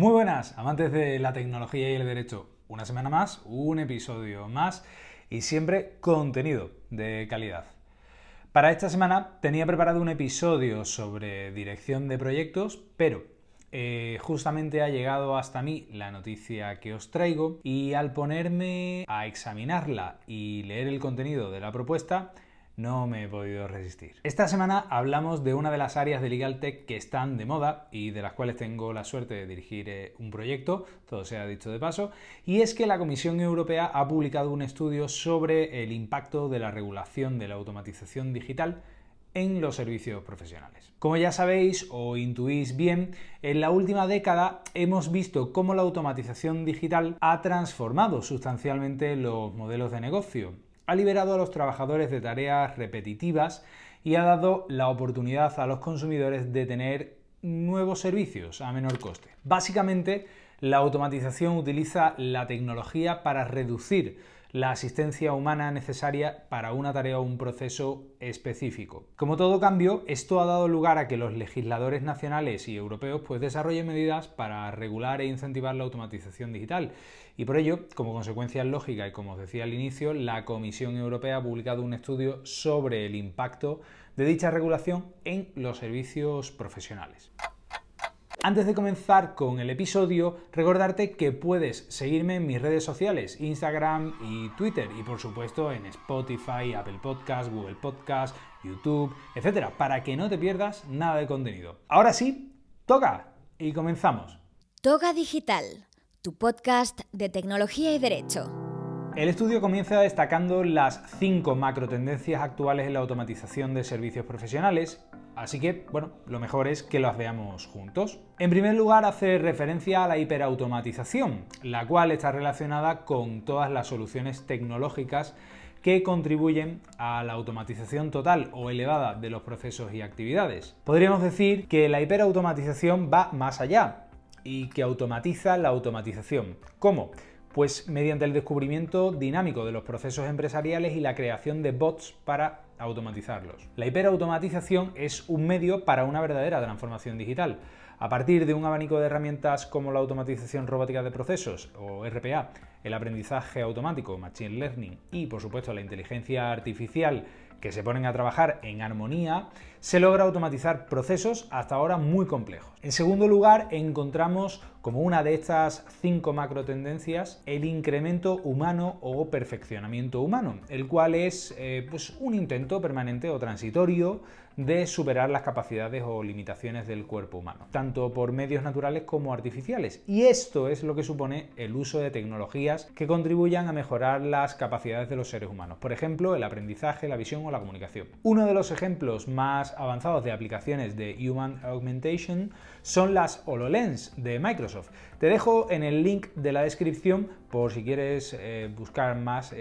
Muy buenas, amantes de la tecnología y el derecho. Una semana más, un episodio más y siempre contenido de calidad. Para esta semana tenía preparado un episodio sobre dirección de proyectos, pero eh, justamente ha llegado hasta mí la noticia que os traigo y al ponerme a examinarla y leer el contenido de la propuesta, no me he podido resistir. Esta semana hablamos de una de las áreas de Legal Tech que están de moda y de las cuales tengo la suerte de dirigir eh, un proyecto, todo sea dicho de paso, y es que la Comisión Europea ha publicado un estudio sobre el impacto de la regulación de la automatización digital en los servicios profesionales. Como ya sabéis o intuís bien, en la última década hemos visto cómo la automatización digital ha transformado sustancialmente los modelos de negocio ha liberado a los trabajadores de tareas repetitivas y ha dado la oportunidad a los consumidores de tener nuevos servicios a menor coste. Básicamente, la automatización utiliza la tecnología para reducir la asistencia humana necesaria para una tarea o un proceso específico. Como todo cambio, esto ha dado lugar a que los legisladores nacionales y europeos pues, desarrollen medidas para regular e incentivar la automatización digital. Y por ello, como consecuencia lógica y como os decía al inicio, la Comisión Europea ha publicado un estudio sobre el impacto de dicha regulación en los servicios profesionales. Antes de comenzar con el episodio, recordarte que puedes seguirme en mis redes sociales, Instagram y Twitter, y por supuesto en Spotify, Apple Podcast, Google Podcast, YouTube, etc., para que no te pierdas nada de contenido. Ahora sí, toca y comenzamos. Toga Digital, tu podcast de tecnología y derecho. El estudio comienza destacando las cinco macro tendencias actuales en la automatización de servicios profesionales Así que, bueno, lo mejor es que las veamos juntos. En primer lugar, hace referencia a la hiperautomatización, la cual está relacionada con todas las soluciones tecnológicas que contribuyen a la automatización total o elevada de los procesos y actividades. Podríamos decir que la hiperautomatización va más allá y que automatiza la automatización. ¿Cómo? Pues mediante el descubrimiento dinámico de los procesos empresariales y la creación de bots para automatizarlos. La hiperautomatización es un medio para una verdadera transformación digital. A partir de un abanico de herramientas como la automatización robótica de procesos o RPA, el aprendizaje automático, Machine Learning y por supuesto la inteligencia artificial que se ponen a trabajar en armonía, se logra automatizar procesos hasta ahora muy complejos. En segundo lugar, encontramos como una de estas cinco macro tendencias el incremento humano o perfeccionamiento humano, el cual es eh, pues un intento permanente o transitorio de superar las capacidades o limitaciones del cuerpo humano, tanto por medios naturales como artificiales. Y esto es lo que supone el uso de tecnologías que contribuyan a mejorar las capacidades de los seres humanos, por ejemplo, el aprendizaje, la visión o la comunicación. Uno de los ejemplos más avanzados de aplicaciones de Human Augmentation son las HoloLens de Microsoft. Te dejo en el link de la descripción por si quieres eh, buscar más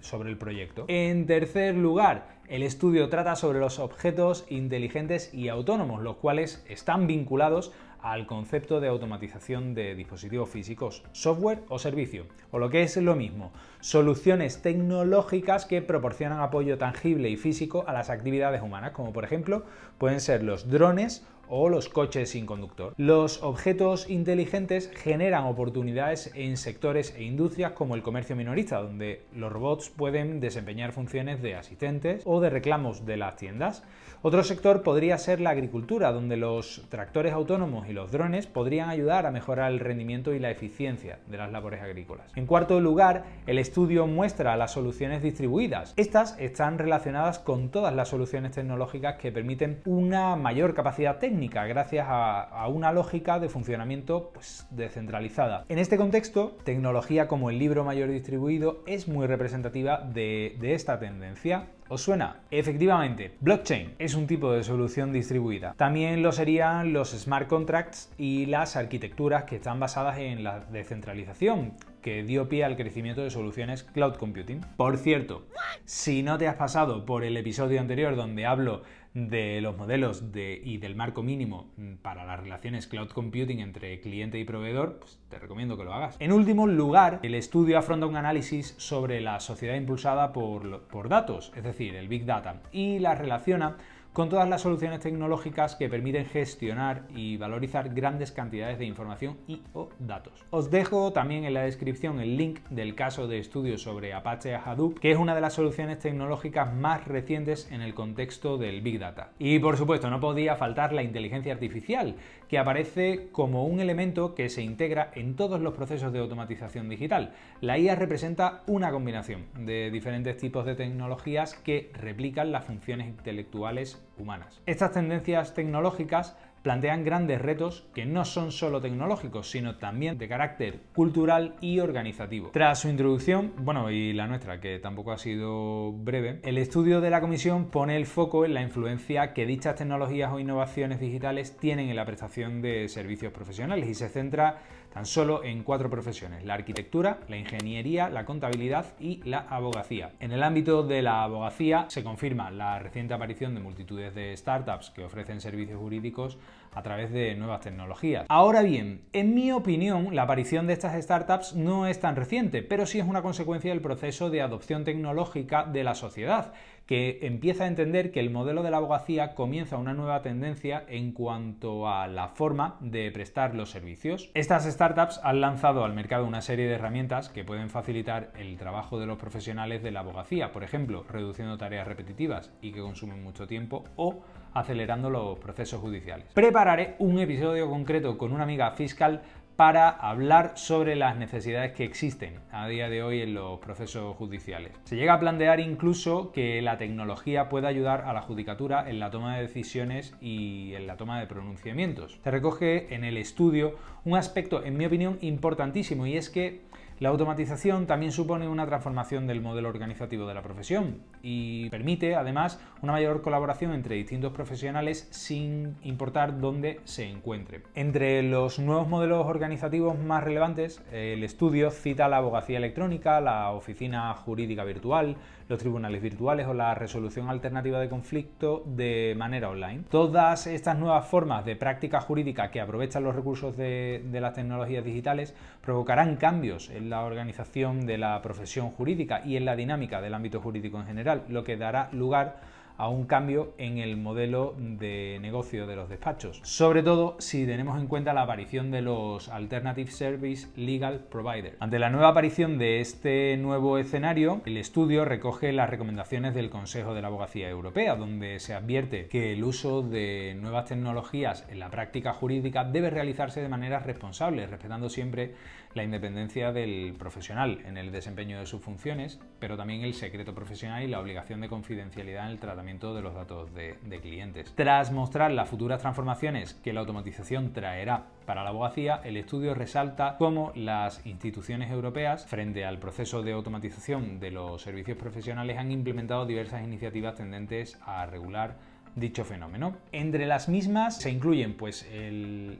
sobre el proyecto. En tercer lugar, el estudio trata sobre los objetos inteligentes y autónomos, los cuales están vinculados al concepto de automatización de dispositivos físicos, software o servicio, o lo que es lo mismo, soluciones tecnológicas que proporcionan apoyo tangible y físico a las actividades humanas, como por ejemplo pueden ser los drones o los coches sin conductor. Los objetos inteligentes generan oportunidades en sectores e industrias como el comercio minorista, donde los robots pueden desempeñar funciones de asistentes o de reclamos de las tiendas. Otro sector podría ser la agricultura, donde los tractores autónomos y los drones podrían ayudar a mejorar el rendimiento y la eficiencia de las labores agrícolas. En cuarto lugar, el estudio muestra las soluciones distribuidas. Estas están relacionadas con todas las soluciones tecnológicas que permiten una mayor capacidad técnica gracias a, una lógica de funcionamiento pues, descentralizada. En este contexto, tecnología como el libro mayor distribuido es muy representativa de, de esta tendencia. ¿Os suena? Efectivamente, blockchain es un tipo de solución distribuida. También lo serían los smart contracts y las arquitecturas que están basadas en la descentralización, que dio pie al crecimiento de soluciones cloud computing. Por cierto, si no te has pasado por el episodio anterior donde hablo de los modelos y del marco mínimo para las relaciones cloud computing entre cliente y proveedor, pues te recomiendo que lo hagas. En último lugar, el estudio afronta un análisis sobre la sociedad impulsada por, por datos, es decir, el Big Data, y la relaciona con todas las soluciones tecnológicas que permiten gestionar y valorizar grandes cantidades de información y o datos. Os dejo también en la descripción el link del caso de estudio sobre Apache Hadoop, que es una de las soluciones tecnológicas más recientes en el contexto del Big Data. Y por supuesto, no podía faltar la inteligencia artificial, que aparece como un elemento que se integra en todos los procesos de automatización digital. La IA representa una combinación de diferentes tipos de tecnologías que replican las funciones intelectuales humanas. Estas tendencias tecnológicas plantean grandes retos que no son solo tecnológicos, sino también de carácter cultural y organizativo. Tras su introducción, bueno, y la nuestra, que tampoco ha sido breve, el estudio de la comisión pone el foco en la influencia que dichas tecnologías o innovaciones digitales tienen en la prestación de servicios profesionales y se centra tan solo en cuatro profesiones, la arquitectura, la ingeniería, la contabilidad y la abogacía. En el ámbito de la abogacía se confirma la reciente aparición de multitudes de startups que ofrecen servicios jurídicos a través de nuevas tecnologías. Ahora bien, en mi opinión, la aparición de estas startups no es tan reciente, pero sí es una consecuencia del proceso de adopción tecnológica de la sociedad, que empieza a entender que el modelo de la abogacía comienza una nueva tendencia en cuanto a la forma de prestar los servicios. Estas startups han lanzado al mercado una serie de herramientas que pueden facilitar el trabajo de los profesionales de la abogacía, por ejemplo, reduciendo tareas repetitivas y que consumen mucho tiempo o acelerando los procesos judiciales. Prepararé un episodio concreto con una amiga fiscal para hablar sobre las necesidades que existen a día de hoy en los procesos judiciales. Se llega a plantear incluso que la tecnología pueda ayudar a la judicatura en la toma de decisiones y en la toma de pronunciamientos. Se recoge en el estudio un aspecto, en mi opinión, importantísimo y es que la automatización también supone una transformación del modelo organizativo de la profesión y permite además una mayor colaboración entre distintos profesionales sin importar dónde se encuentre. Entre los nuevos modelos organizativos más relevantes, el estudio cita la abogacía electrónica, la oficina jurídica virtual, los tribunales virtuales o la resolución alternativa de conflicto de manera online. Todas estas nuevas formas de práctica jurídica que aprovechan los recursos de, de las tecnologías digitales provocarán cambios en la organización de la profesión jurídica y en la dinámica del ámbito jurídico en general, lo que dará lugar a un cambio en el modelo de negocio de los despachos, sobre todo si tenemos en cuenta la aparición de los Alternative Service Legal Provider. Ante la nueva aparición de este nuevo escenario, el estudio recoge las recomendaciones del Consejo de la Abogacía Europea, donde se advierte que el uso de nuevas tecnologías en la práctica jurídica debe realizarse de manera responsable, respetando siempre la independencia del profesional en el desempeño de sus funciones, pero también el secreto profesional y la obligación de confidencialidad en el tratamiento de los datos de, clientes. Tras mostrar las futuras transformaciones que la automatización traerá para la abogacía, el estudio resalta cómo las instituciones europeas, frente al proceso de automatización de los servicios profesionales, han implementado diversas iniciativas tendentes a regular dicho fenómeno. Entre las mismas se incluyen pues,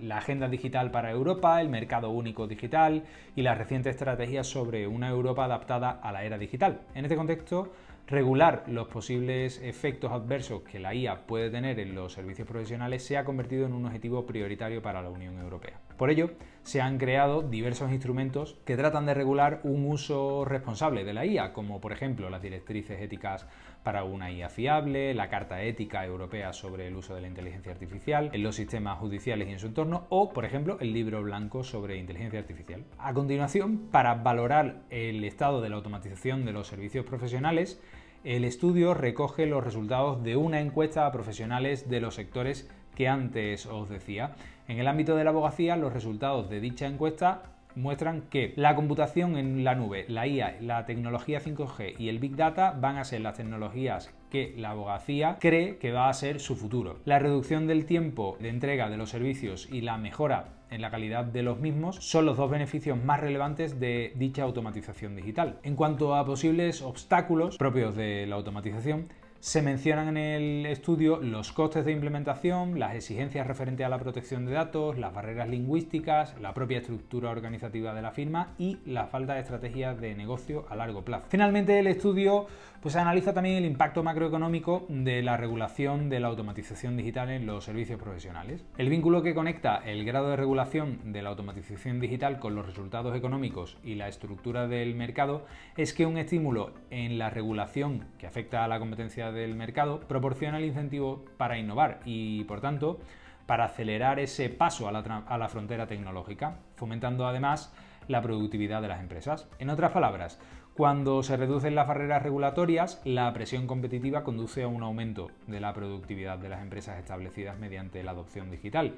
la Agenda Digital para Europa, el Mercado Único Digital y las recientes estrategias sobre una Europa adaptada a la era digital. En este contexto, regular los posibles efectos adversos que la IA puede tener en los servicios profesionales se ha convertido en un objetivo prioritario para la Unión Europea. Por ello, se han creado diversos instrumentos que tratan de regular un uso responsable de la IA, como por ejemplo las directrices éticas para una IA fiable, la Carta Ética Europea sobre el uso de la inteligencia artificial en los sistemas judiciales y en su entorno, o por ejemplo el libro blanco sobre inteligencia artificial. A continuación, para valorar el estado de la automatización de los servicios profesionales, el estudio recoge los resultados de una encuesta a profesionales de los sectores que antes os decía. En el ámbito de la abogacía, los resultados de dicha encuesta muestran que la computación en la nube, la IA, la tecnología 5G y el Big Data van a ser las tecnologías que la abogacía cree que va a ser su futuro. La reducción del tiempo de entrega de los servicios y la mejora en la calidad de los mismos son los dos beneficios más relevantes de dicha automatización digital. En cuanto a posibles obstáculos propios de la automatización, se mencionan en el estudio los costes de implementación, las exigencias referentes a la protección de datos, las barreras lingüísticas, la propia estructura organizativa de la firma y la falta de estrategias de negocio a largo plazo. Finalmente, el estudio pues, analiza también el impacto macroeconómico de la regulación de la automatización digital en los servicios profesionales. El vínculo que conecta el grado de regulación de la automatización digital con los resultados económicos y la estructura del mercado es que un estímulo en la regulación que afecta a la competencia del mercado, proporciona el incentivo para innovar y, por tanto, para acelerar ese paso a la, frontera tecnológica, fomentando además la productividad de las empresas. En otras palabras, cuando se reducen las barreras regulatorias, la presión competitiva conduce a un aumento de la productividad de las empresas establecidas mediante la adopción digital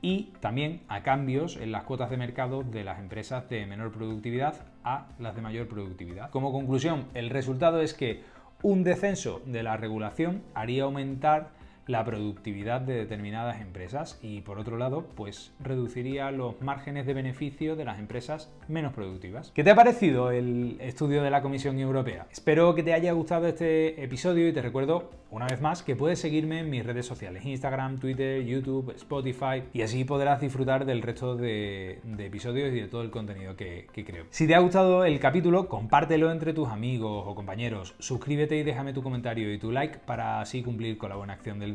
y también a cambios en las cuotas de mercado de las empresas de menor productividad a las de mayor productividad. Como conclusión, el resultado es que un descenso de la regulación haría aumentar la productividad de determinadas empresas y por otro lado pues reduciría los márgenes de beneficio de las empresas menos productivas. ¿Qué te ha parecido el estudio de la Comisión Europea? Espero que te haya gustado este episodio y te recuerdo una vez más que puedes seguirme en mis redes sociales Instagram, Twitter, YouTube, Spotify y así podrás disfrutar del resto de, episodios y de todo el contenido que, que creo. Si te ha gustado el capítulo compártelo entre tus amigos o compañeros, suscríbete y déjame tu comentario y tu like para así cumplir con la buena acción del